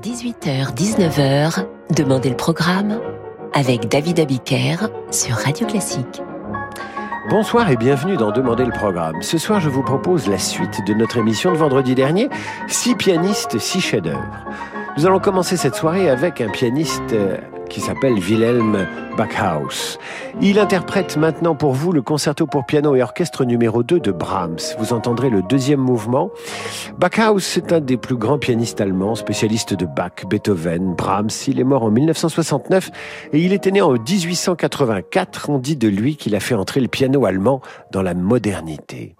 18h-19h, Demandez le programme avec David Abiker sur Radio Classique. Bonsoir et bienvenue dans Demandez le programme. Ce soir, je vous propose la suite de notre émission de vendredi dernier, Six pianistes, six chefs-d'œuvre. Nous allons commencer cette soirée avec un pianiste euh, qui s'appelle Wilhelm Backhaus. Il interprète maintenant pour vous le concerto pour piano et orchestre numéro 2 de Brahms. Vous entendrez le deuxième mouvement. Backhaus est un des plus grands pianistes allemands, spécialiste de Bach, Beethoven, Brahms. Il est mort en 1969 et il était né en 1884. On dit de lui qu'il a fait entrer le piano allemand dans la modernité.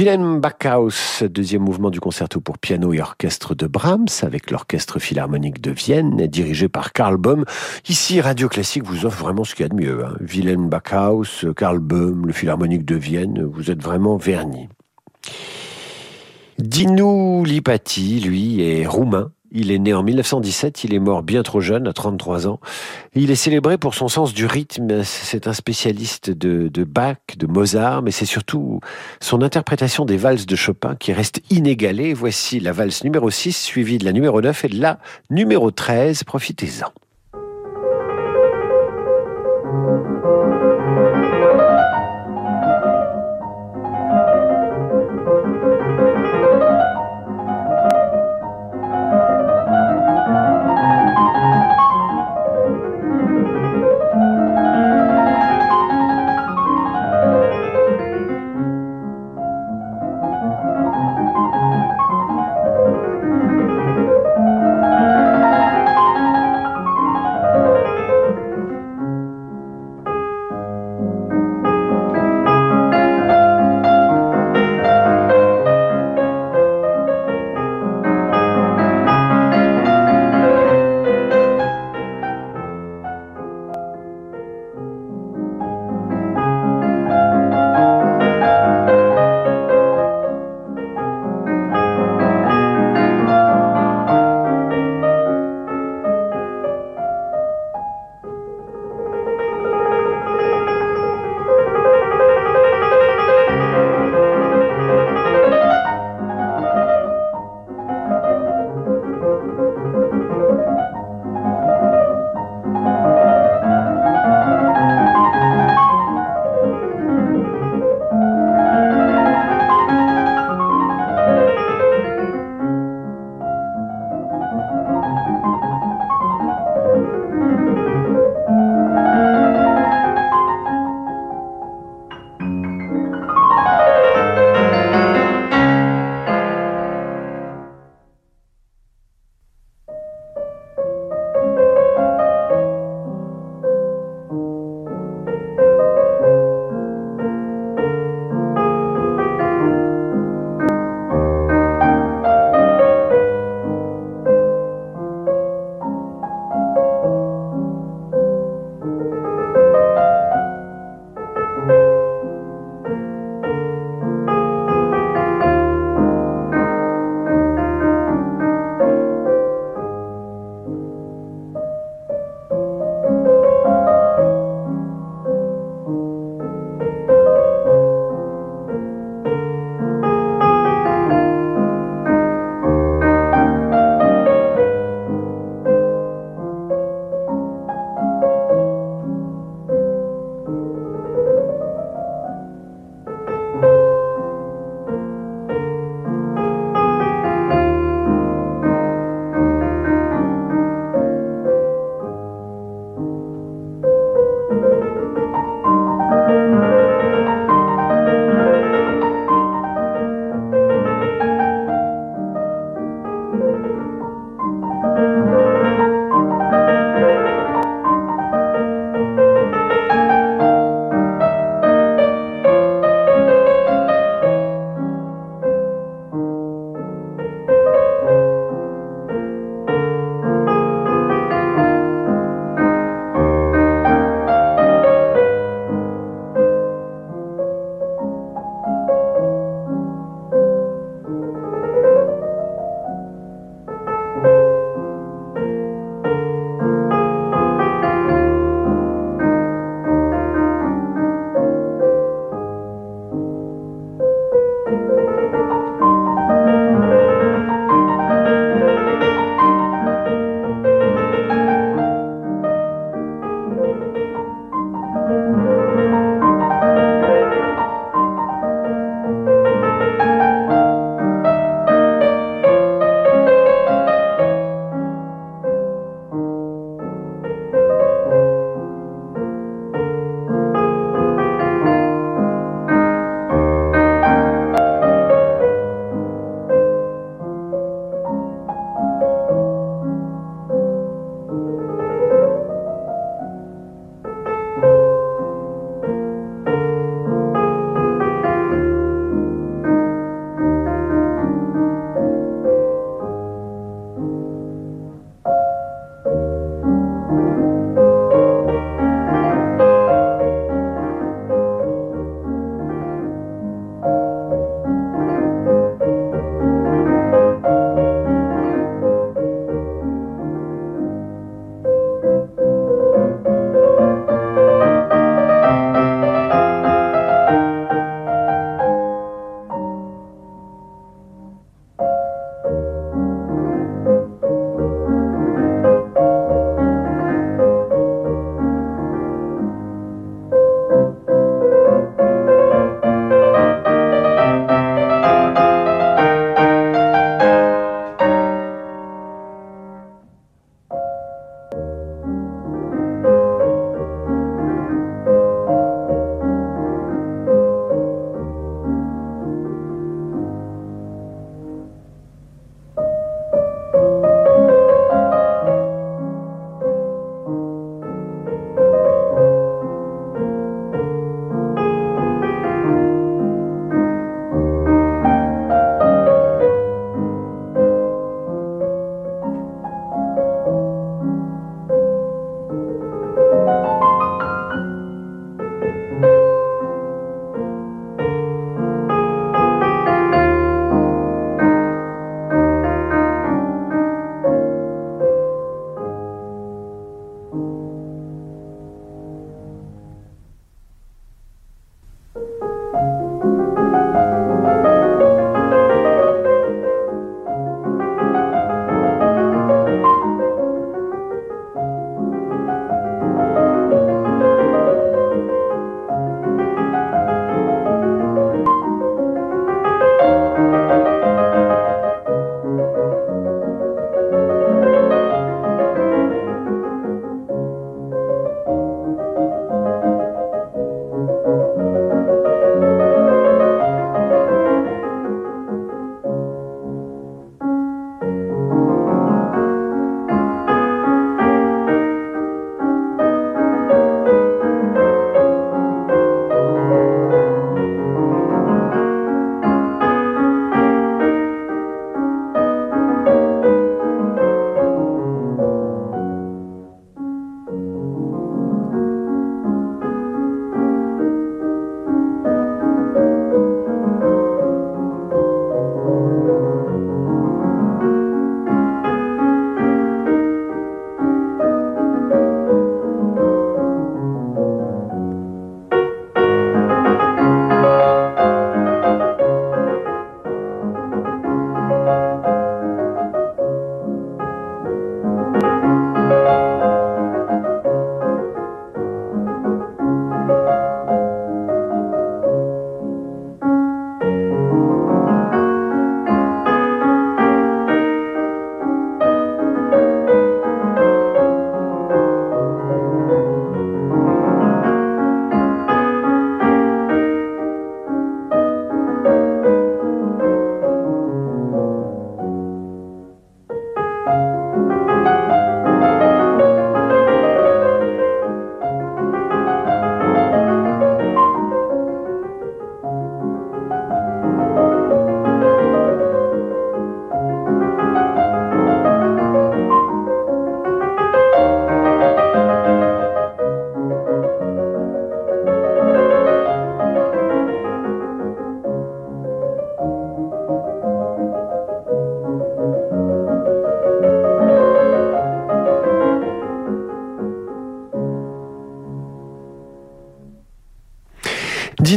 Wilhelm Backhaus, deuxième mouvement du concerto pour piano et orchestre de Brahms, avec l'orchestre philharmonique de Vienne, dirigé par Karl Böhm. Ici, Radio Classique vous offre vraiment ce qu'il y a de mieux. Hein. Wilhelm Backhaus, Karl Böhm, le philharmonique de Vienne, vous êtes vraiment vernis. Dinu Lipati, lui, est roumain. Il est né en 1917, il est mort bien trop jeune, à 33 ans. Il est célébré pour son sens du rythme. C'est un spécialiste de, Bach, de Mozart, mais c'est surtout son interprétation des valses de Chopin qui reste inégalée. Voici la valse numéro 6, suivie de la numéro 9 et de la numéro 13. Profitez-en.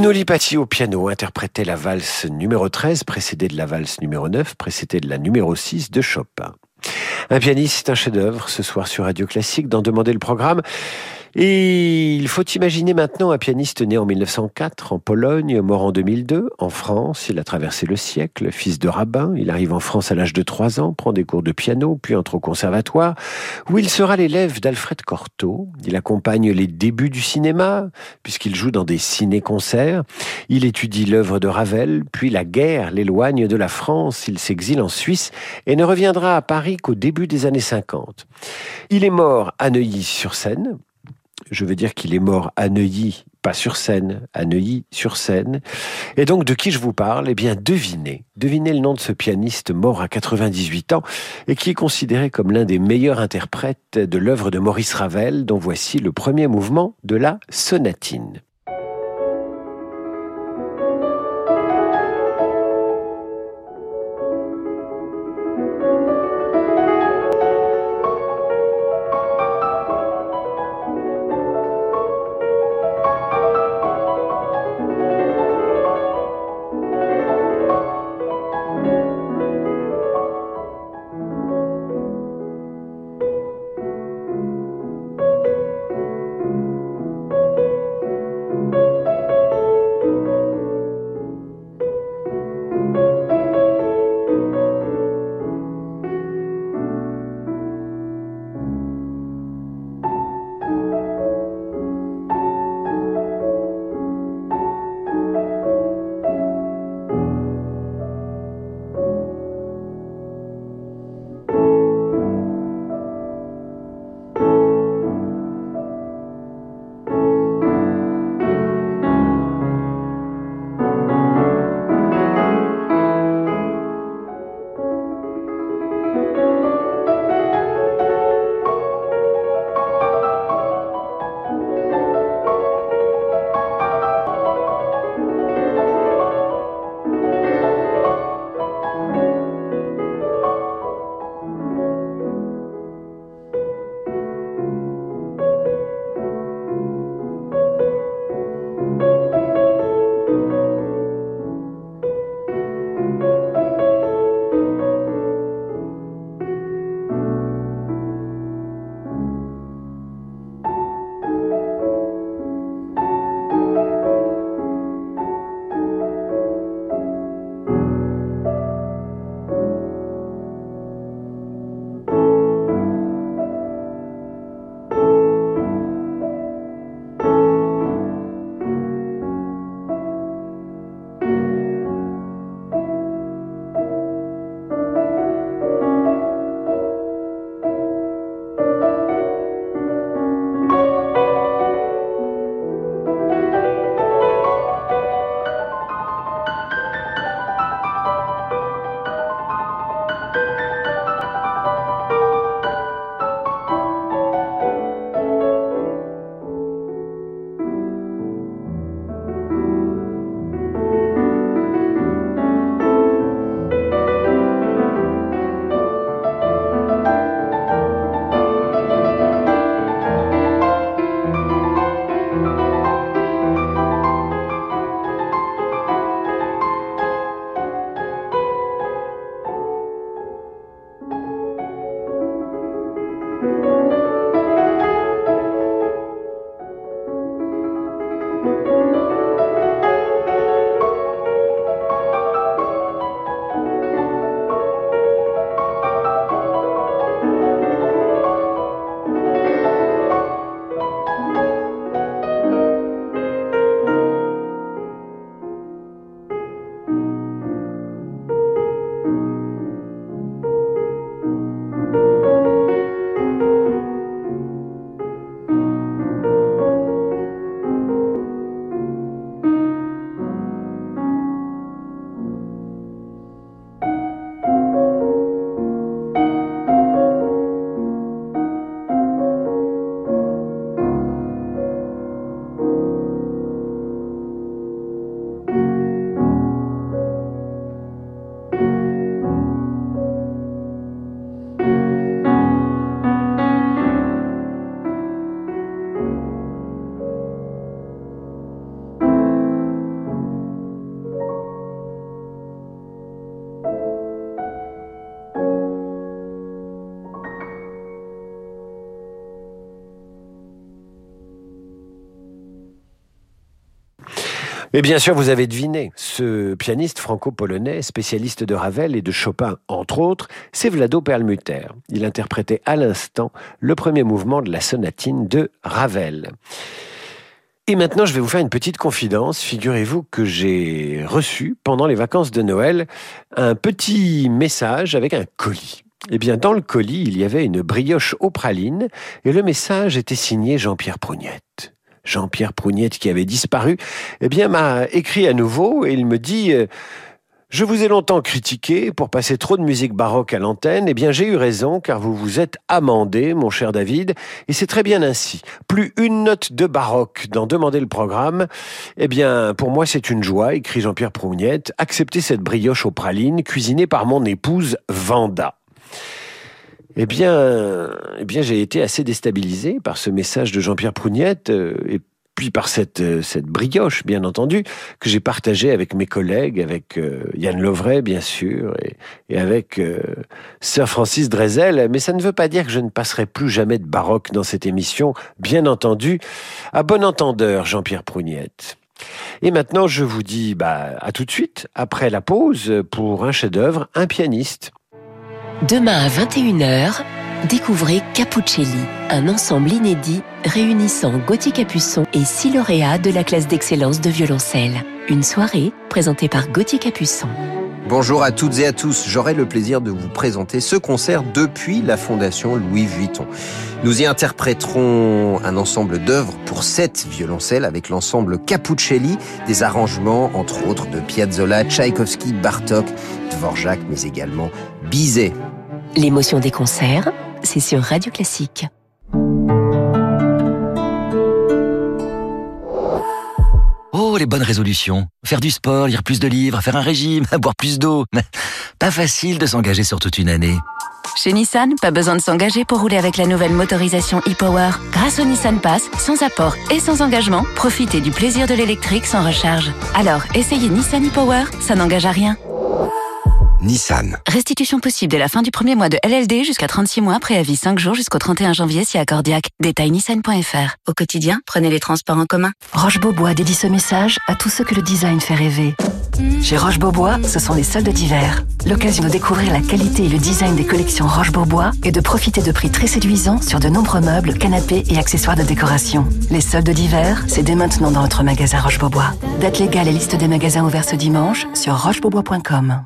Lino Lipati au piano interprétait la valse numéro 13, précédée de la valse numéro 9, précédée de la numéro 6 de Chopin. Un pianiste, un chef-d'œuvre, ce soir sur Radio Classique, d'en demander le programme. Et il faut imaginer maintenant un pianiste né en 1904 en Pologne, mort en 2002 en France. Il a traversé le siècle, fils de rabbin. Il arrive en France à l'âge de 3 ans, prend des cours de piano, puis entre au conservatoire, où il sera l'élève d'Alfred Cortot. Il accompagne les débuts du cinéma, puisqu'il joue dans des ciné-concerts. Il étudie l'œuvre de Ravel, puis la guerre l'éloigne de la France. Il s'exile en Suisse et ne reviendra à Paris qu'au début des années 50. Il est mort à Neuilly-sur-Seine je veux dire qu'il est mort à Neuilly, pas sur scène, à Neuilly sur scène. Et donc de qui je vous parle? Eh bien devinez, devinez le nom de ce pianiste mort à 98 ans et qui est considéré comme l'un des meilleurs interprètes de l'œuvre de Maurice Ravel, dont voici le premier mouvement de la sonatine. Mais bien sûr, vous avez deviné, ce pianiste franco-polonais, spécialiste de Ravel et de Chopin, entre autres, c'est Vlado Perlmutter. Il interprétait à l'instant le premier mouvement de la sonatine de Ravel. Et maintenant, je vais vous faire une petite confidence. Figurez-vous que j'ai reçu, pendant les vacances de Noël, un petit message avec un colis. Eh bien, dans le colis, il y avait une brioche aux pralines, et le message était signé Jean-Pierre Prougnette. Jean-Pierre Prougnette qui avait disparu, eh bien, m'a écrit à nouveau et il me dit euh, je vous ai longtemps critiqué pour passer trop de musique baroque à l'antenne. Eh bien, j'ai eu raison, car vous vous êtes amendé, mon cher David, et c'est très bien ainsi. Plus une note de baroque dans Demander le programme. Eh bien, pour moi, c'est une joie, écrit Jean-Pierre Prougnette, accepter cette brioche aux pralines cuisinée par mon épouse Vanda. Eh bien, eh bien j'ai été assez déstabilisé par ce message de Jean-Pierre Prougnette euh, et puis par cette, euh, cette brioche, bien entendu, que j'ai partagée avec mes collègues, avec euh, Yann Lovray, bien sûr, et, et avec Sir Francis Drezel. Mais ça ne veut pas dire que je ne passerai plus jamais de baroque dans cette émission, bien entendu. À bon entendeur, Jean-Pierre Prougnette. Et maintenant, je vous dis bah, à tout de suite, après la pause, pour un chef-d'œuvre, un pianiste. Demain à 21h, découvrez Capuccelli, un ensemble inédit réunissant Gauthier Capuçon et six lauréats de la classe d'excellence de violoncelle. Une soirée présentée par Gauthier Capuçon. Bonjour à toutes et à tous, j'aurai le plaisir de vous présenter ce concert depuis la Fondation Louis Vuitton. Nous y interpréterons un ensemble d'œuvres pour sept violoncelles avec l'ensemble Capuccelli, des arrangements entre autres de Piazzolla, Tchaïkovski, Bartok, Dvorak, mais également Bizet. L'émotion des concerts, c'est sur Radio Classique. Les bonnes résolutions. Faire du sport, lire plus de livres, faire un régime, boire plus d'eau. Pas facile de s'engager sur toute une année. Chez Nissan, pas besoin de s'engager pour rouler avec la nouvelle motorisation e-Power. Grâce au Nissan Pass, sans apport et sans engagement, profitez du plaisir de l'électrique sans recharge. Alors, essayez Nissan e-Power, ça n'engage à rien. Nissan. Restitution possible dès la fin du premier mois de LLD jusqu'à 36 mois, préavis 5 jours jusqu'au 31 janvier si accordiaque. Détail nissan.fr. Au quotidien, prenez les transports en commun. Roche-Beaubois dédie ce message à tous ceux que le design fait rêver. Chez Roche-Beaubois, ce sont les soldes d'hiver. L'occasion de découvrir la qualité et le design des collections Roche-Beaubois et de profiter de prix très séduisants sur de nombreux meubles, canapés et accessoires de décoration. Les soldes d'hiver, c'est dès maintenant dans votre magasin Roche-Beaubois. Date légale et liste des magasins ouverts ce dimanche sur rochebeaubois.com.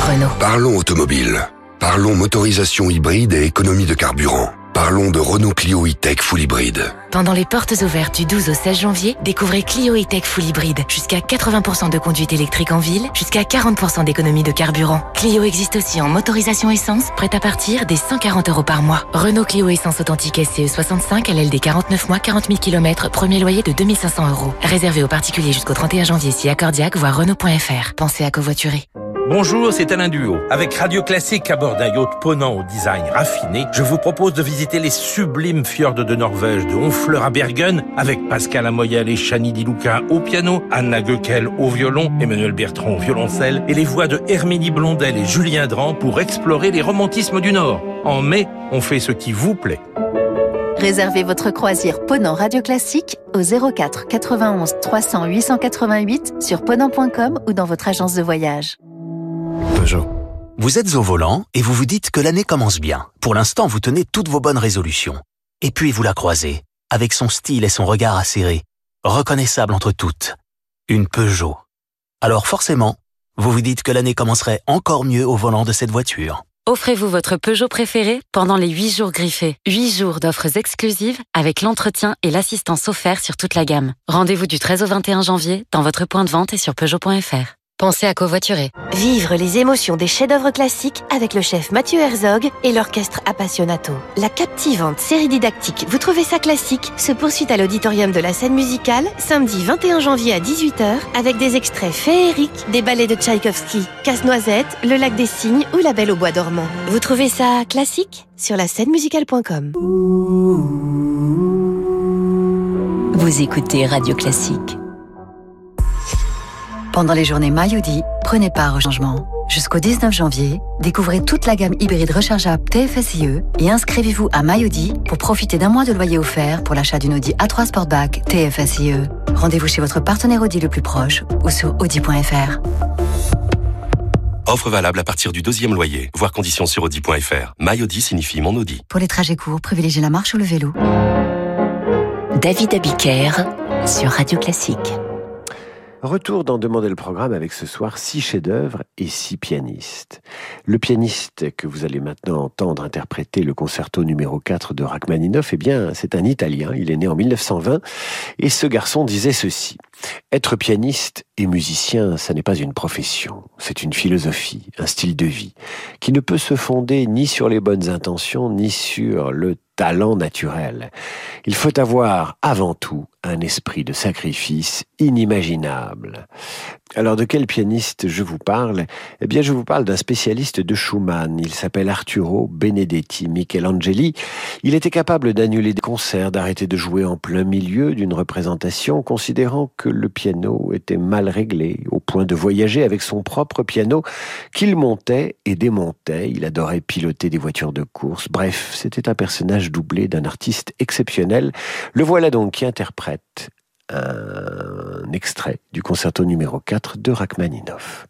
Renault. Parlons automobile. Parlons motorisation hybride et économie de carburant. Parlons de Renault Clio E-Tech Full Hybride. Pendant les portes ouvertes du 12 au 16 janvier, découvrez Clio E-Tech Full Hybride. Jusqu'à 80% de conduite électrique en ville, jusqu'à 40% d'économie de carburant. Clio existe aussi en motorisation essence, prête à partir des 140 euros par mois. Renault Clio Essence Authentique SCE 65, LLD 49 mois, 40 000 km, premier loyer de 2500 euros. Réservé aux particuliers jusqu'au 31 janvier si accordiaque, voire Renault.fr. Pensez à covoiturer. Bonjour, c'est Alain Duo. Avec Radio Classique à bord d'un yacht ponant au design raffiné, je vous propose de visiter les sublimes fjords de Norvège, de Honfleur à Bergen, avec Pascal Amoyel et Chani Di Luca au piano, Anna Goeckel au violon, Emmanuel Bertrand au violoncelle, et les voix de Herménie Blondel et Julien Dran pour explorer les romantismes du Nord. En mai, on fait ce qui vous plaît. Réservez votre croisière Ponant Radio Classique au 04 91 300 888 sur ponant.com ou dans votre agence de voyage. Peugeot. Vous êtes au volant et vous vous dites que l'année commence bien. Pour l'instant, vous tenez toutes vos bonnes résolutions. Et puis vous la croisez, avec son style et son regard acéré, reconnaissable entre toutes. Une Peugeot. Alors forcément, vous vous dites que l'année commencerait encore mieux au volant de cette voiture. Offrez-vous votre Peugeot préféré pendant les 8 jours griffés. 8 jours d'offres exclusives avec l'entretien et l'assistance offert sur toute la gamme. Rendez-vous du 13 au 21 janvier dans votre point de vente et sur Peugeot.fr. Pensez à covoiturer. Vivre les émotions des chefs-d'œuvre classiques avec le chef Mathieu Herzog et l'orchestre Appassionato. La captivante série didactique Vous trouvez ça classique se poursuit à l'auditorium de la scène musicale samedi 21 janvier à 18h avec des extraits féeriques des ballets de Tchaïkovski, Casse-Noisette, Le Lac des Cygnes ou La Belle au Bois dormant. Vous trouvez ça classique sur la scène musicale.com. Vous écoutez Radio Classique. Pendant les journées Mayudi, prenez part au changement. Jusqu'au 19 janvier, découvrez toute la gamme hybride rechargeable TFSIe et inscrivez-vous à MyAudi pour profiter d'un mois de loyer offert pour l'achat d'une Audi A3 Sportback TFSIe. Rendez-vous chez votre partenaire Audi le plus proche ou sur audi.fr. Offre valable à partir du deuxième loyer. Voir conditions sur Audi.fr. MyAudi signifie mon Audi. Pour les trajets courts, privilégiez la marche ou le vélo. David Abiker sur Radio Classique. Retour dans Demander le programme avec ce soir six chefs-d'œuvre et six pianistes. Le pianiste que vous allez maintenant entendre interpréter le concerto numéro 4 de Rachmaninoff, eh bien, c'est un Italien. Il est né en 1920 et ce garçon disait ceci. Être pianiste et musicien, ça n'est pas une profession, c'est une philosophie, un style de vie, qui ne peut se fonder ni sur les bonnes intentions, ni sur le talent naturel. Il faut avoir avant tout un esprit de sacrifice inimaginable. Alors de quel pianiste je vous parle? Eh bien je vous parle d'un spécialiste de Schumann. Il s'appelle Arturo Benedetti Michelangeli. Il était capable d'annuler des concerts, d'arrêter de jouer en plein milieu d'une représentation, considérant que le piano était mal réglé, au point de voyager avec son propre piano qu'il montait et démontait. Il adorait piloter des voitures de course. Bref, c'était un personnage doublé d'un artiste exceptionnel. Le voilà donc qui interprète un extrait du concerto numéro 4 de Rachmaninoff.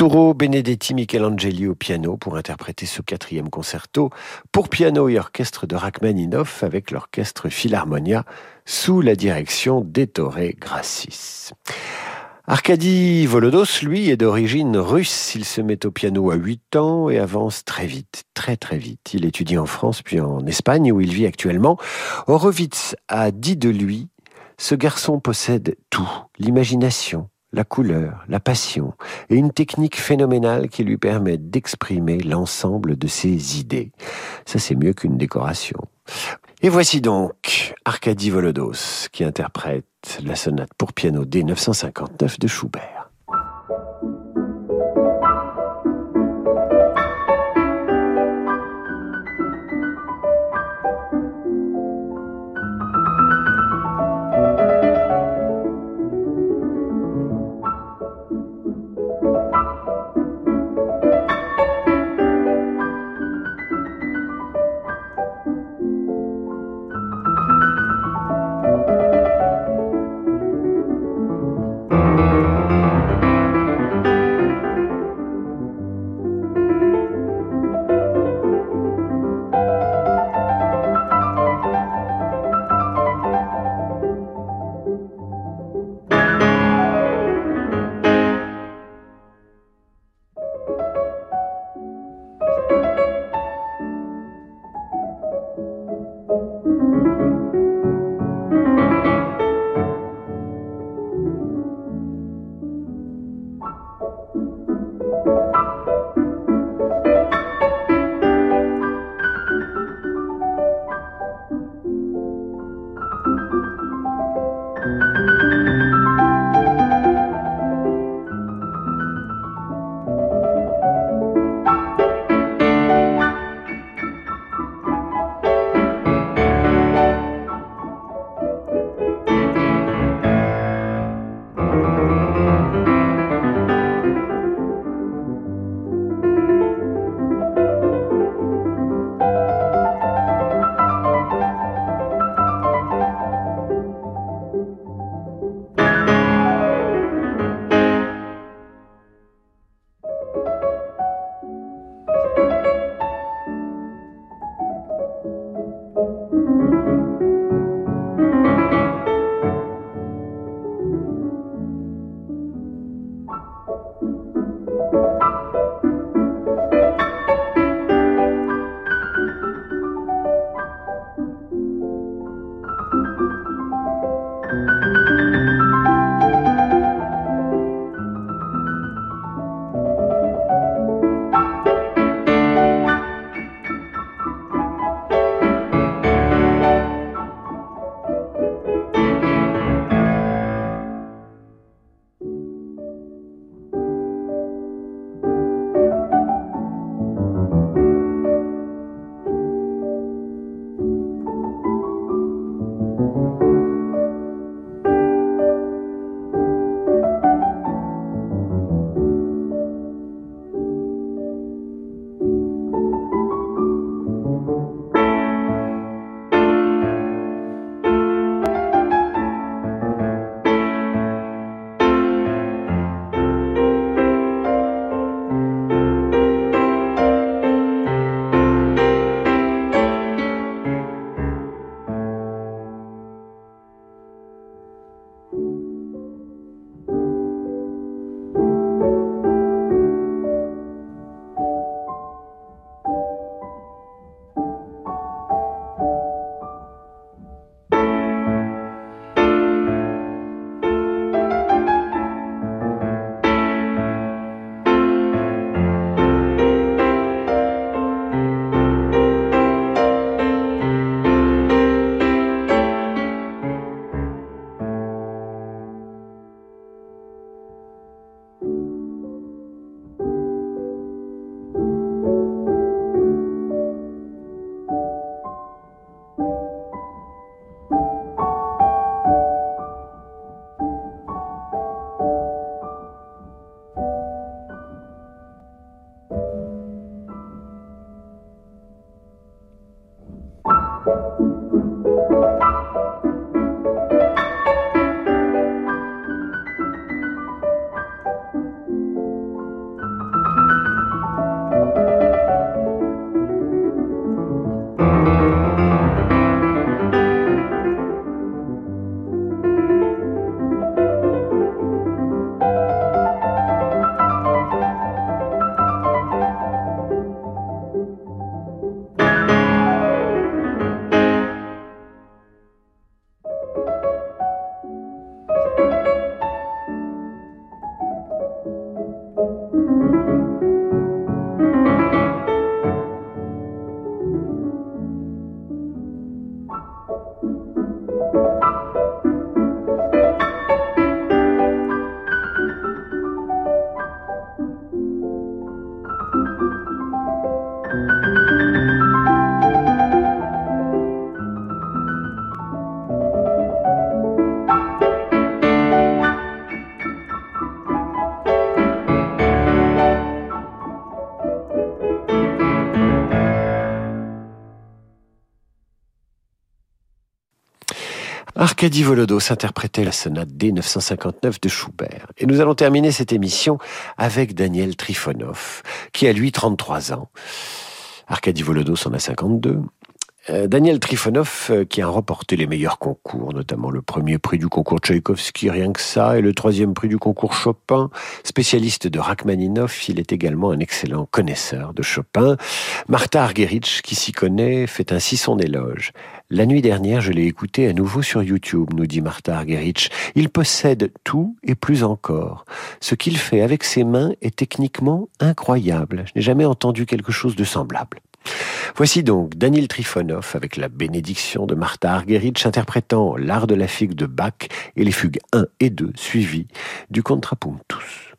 Arturo Benedetti Michelangeli au piano pour interpréter ce quatrième concerto pour piano et orchestre de Rachmaninoff avec l'orchestre Philharmonia sous la direction d'Ettore Grassis. Arkady Volodos, lui, est d'origine russe. Il se met au piano à 8 ans et avance très vite, très très vite. Il étudie en France puis en Espagne où il vit actuellement. Horowitz a dit de lui, ce garçon possède tout, l'imagination, la couleur, la passion et une technique phénoménale qui lui permet d'exprimer l'ensemble de ses idées. Ça c'est mieux qu'une décoration. Et voici donc Arkady Volodos qui interprète la sonate pour piano D959 de Schubert. Arkady Volodos interprétait la sonate D959 de Schubert. Et nous allons terminer cette émission avec Daniel Trifonov, qui a lui 33 ans. Arkady Volodos en a 52. Euh, Daniel Trifonov, euh, qui a remporté les meilleurs concours, notamment le premier prix du concours Tchaïkovski, rien que ça, et le troisième prix du concours Chopin. Spécialiste de Rachmaninoff, il est également un excellent connaisseur de Chopin. Martha Argerich, qui s'y connaît, fait ainsi son éloge. La nuit dernière, je l'ai écouté à nouveau sur YouTube, nous dit Martha Argerich. Il possède tout et plus encore. Ce qu'il fait avec ses mains est techniquement incroyable. Je n'ai jamais entendu quelque chose de semblable. Voici donc Daniel Trifonov avec la bénédiction de Martha Argerich interprétant l'art de la figue de Bach et les fugues 1 et 2 suivies du contrapuntus.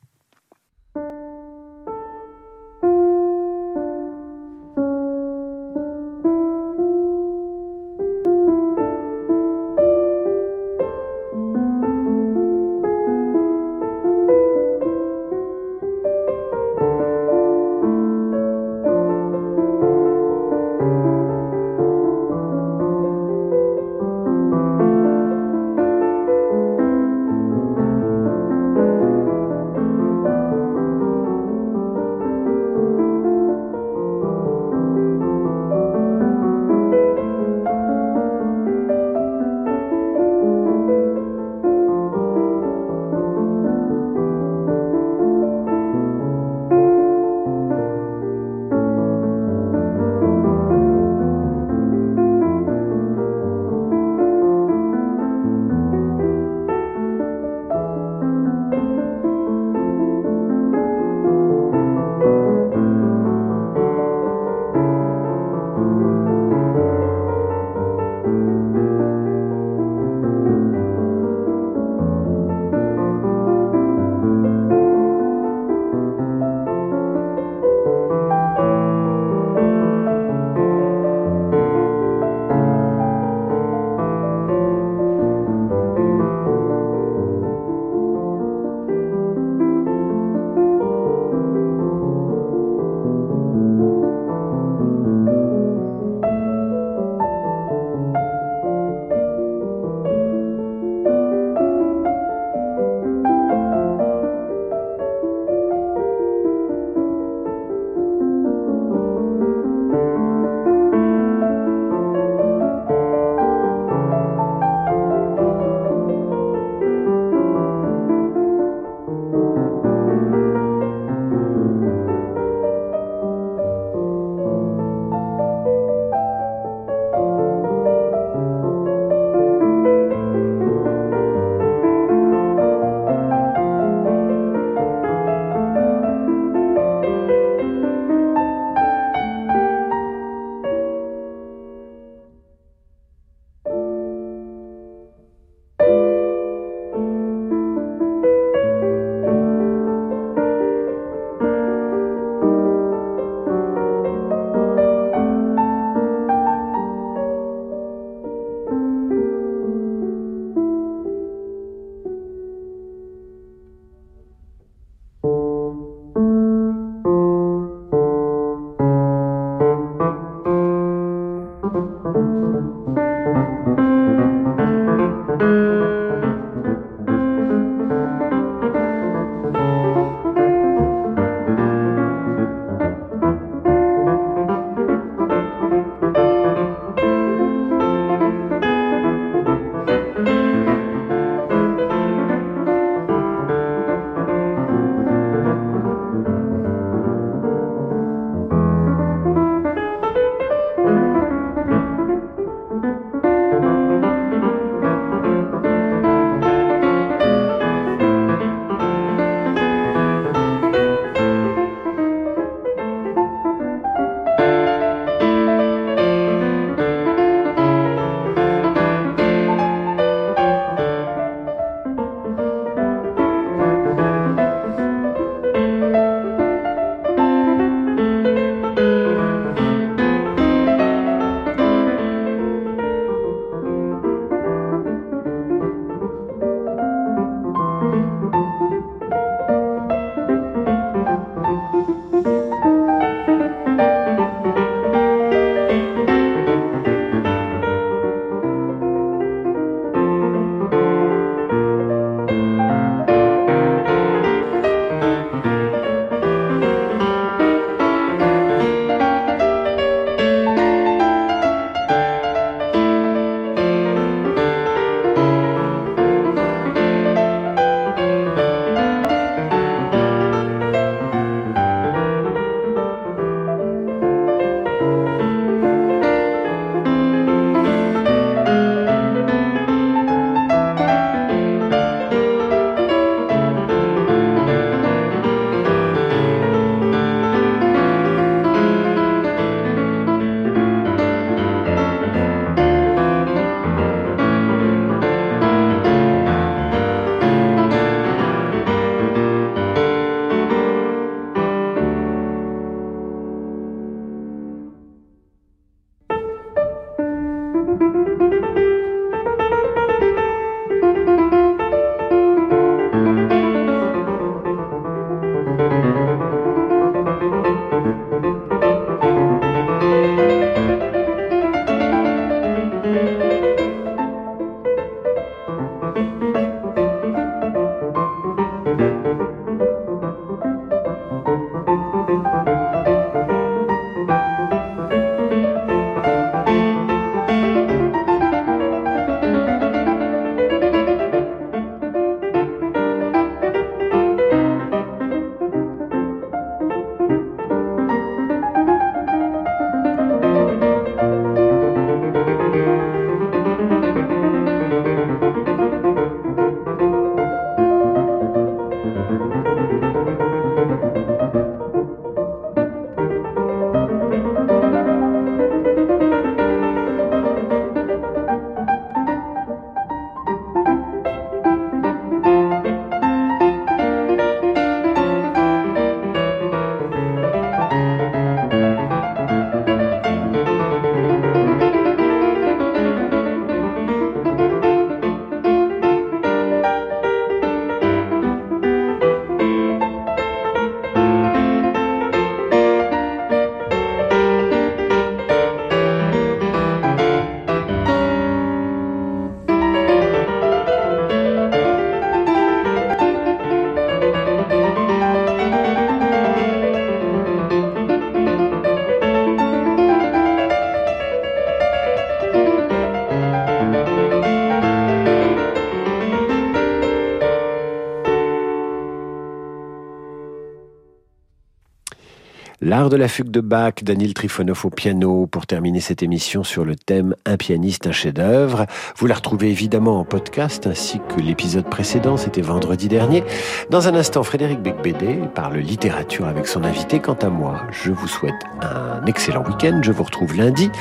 De la fugue de Bach, Daniel Trifonov au piano, pour terminer cette émission sur le thème Un pianiste, un chef-d'œuvre. Vous la retrouvez évidemment en podcast, ainsi que l'épisode précédent, c'était vendredi dernier. Dans un instant, Frédéric Becbédé parle littérature avec son invité. Quant à moi, je vous souhaite un excellent week-end. Je vous retrouve lundi.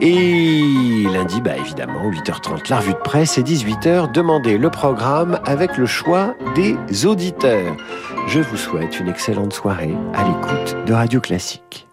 Et lundi, bah évidemment, 8h30, la revue de presse et 18h, demandez le programme avec le choix des auditeurs. Je vous souhaite une excellente soirée à l'écoute de Radio Classique.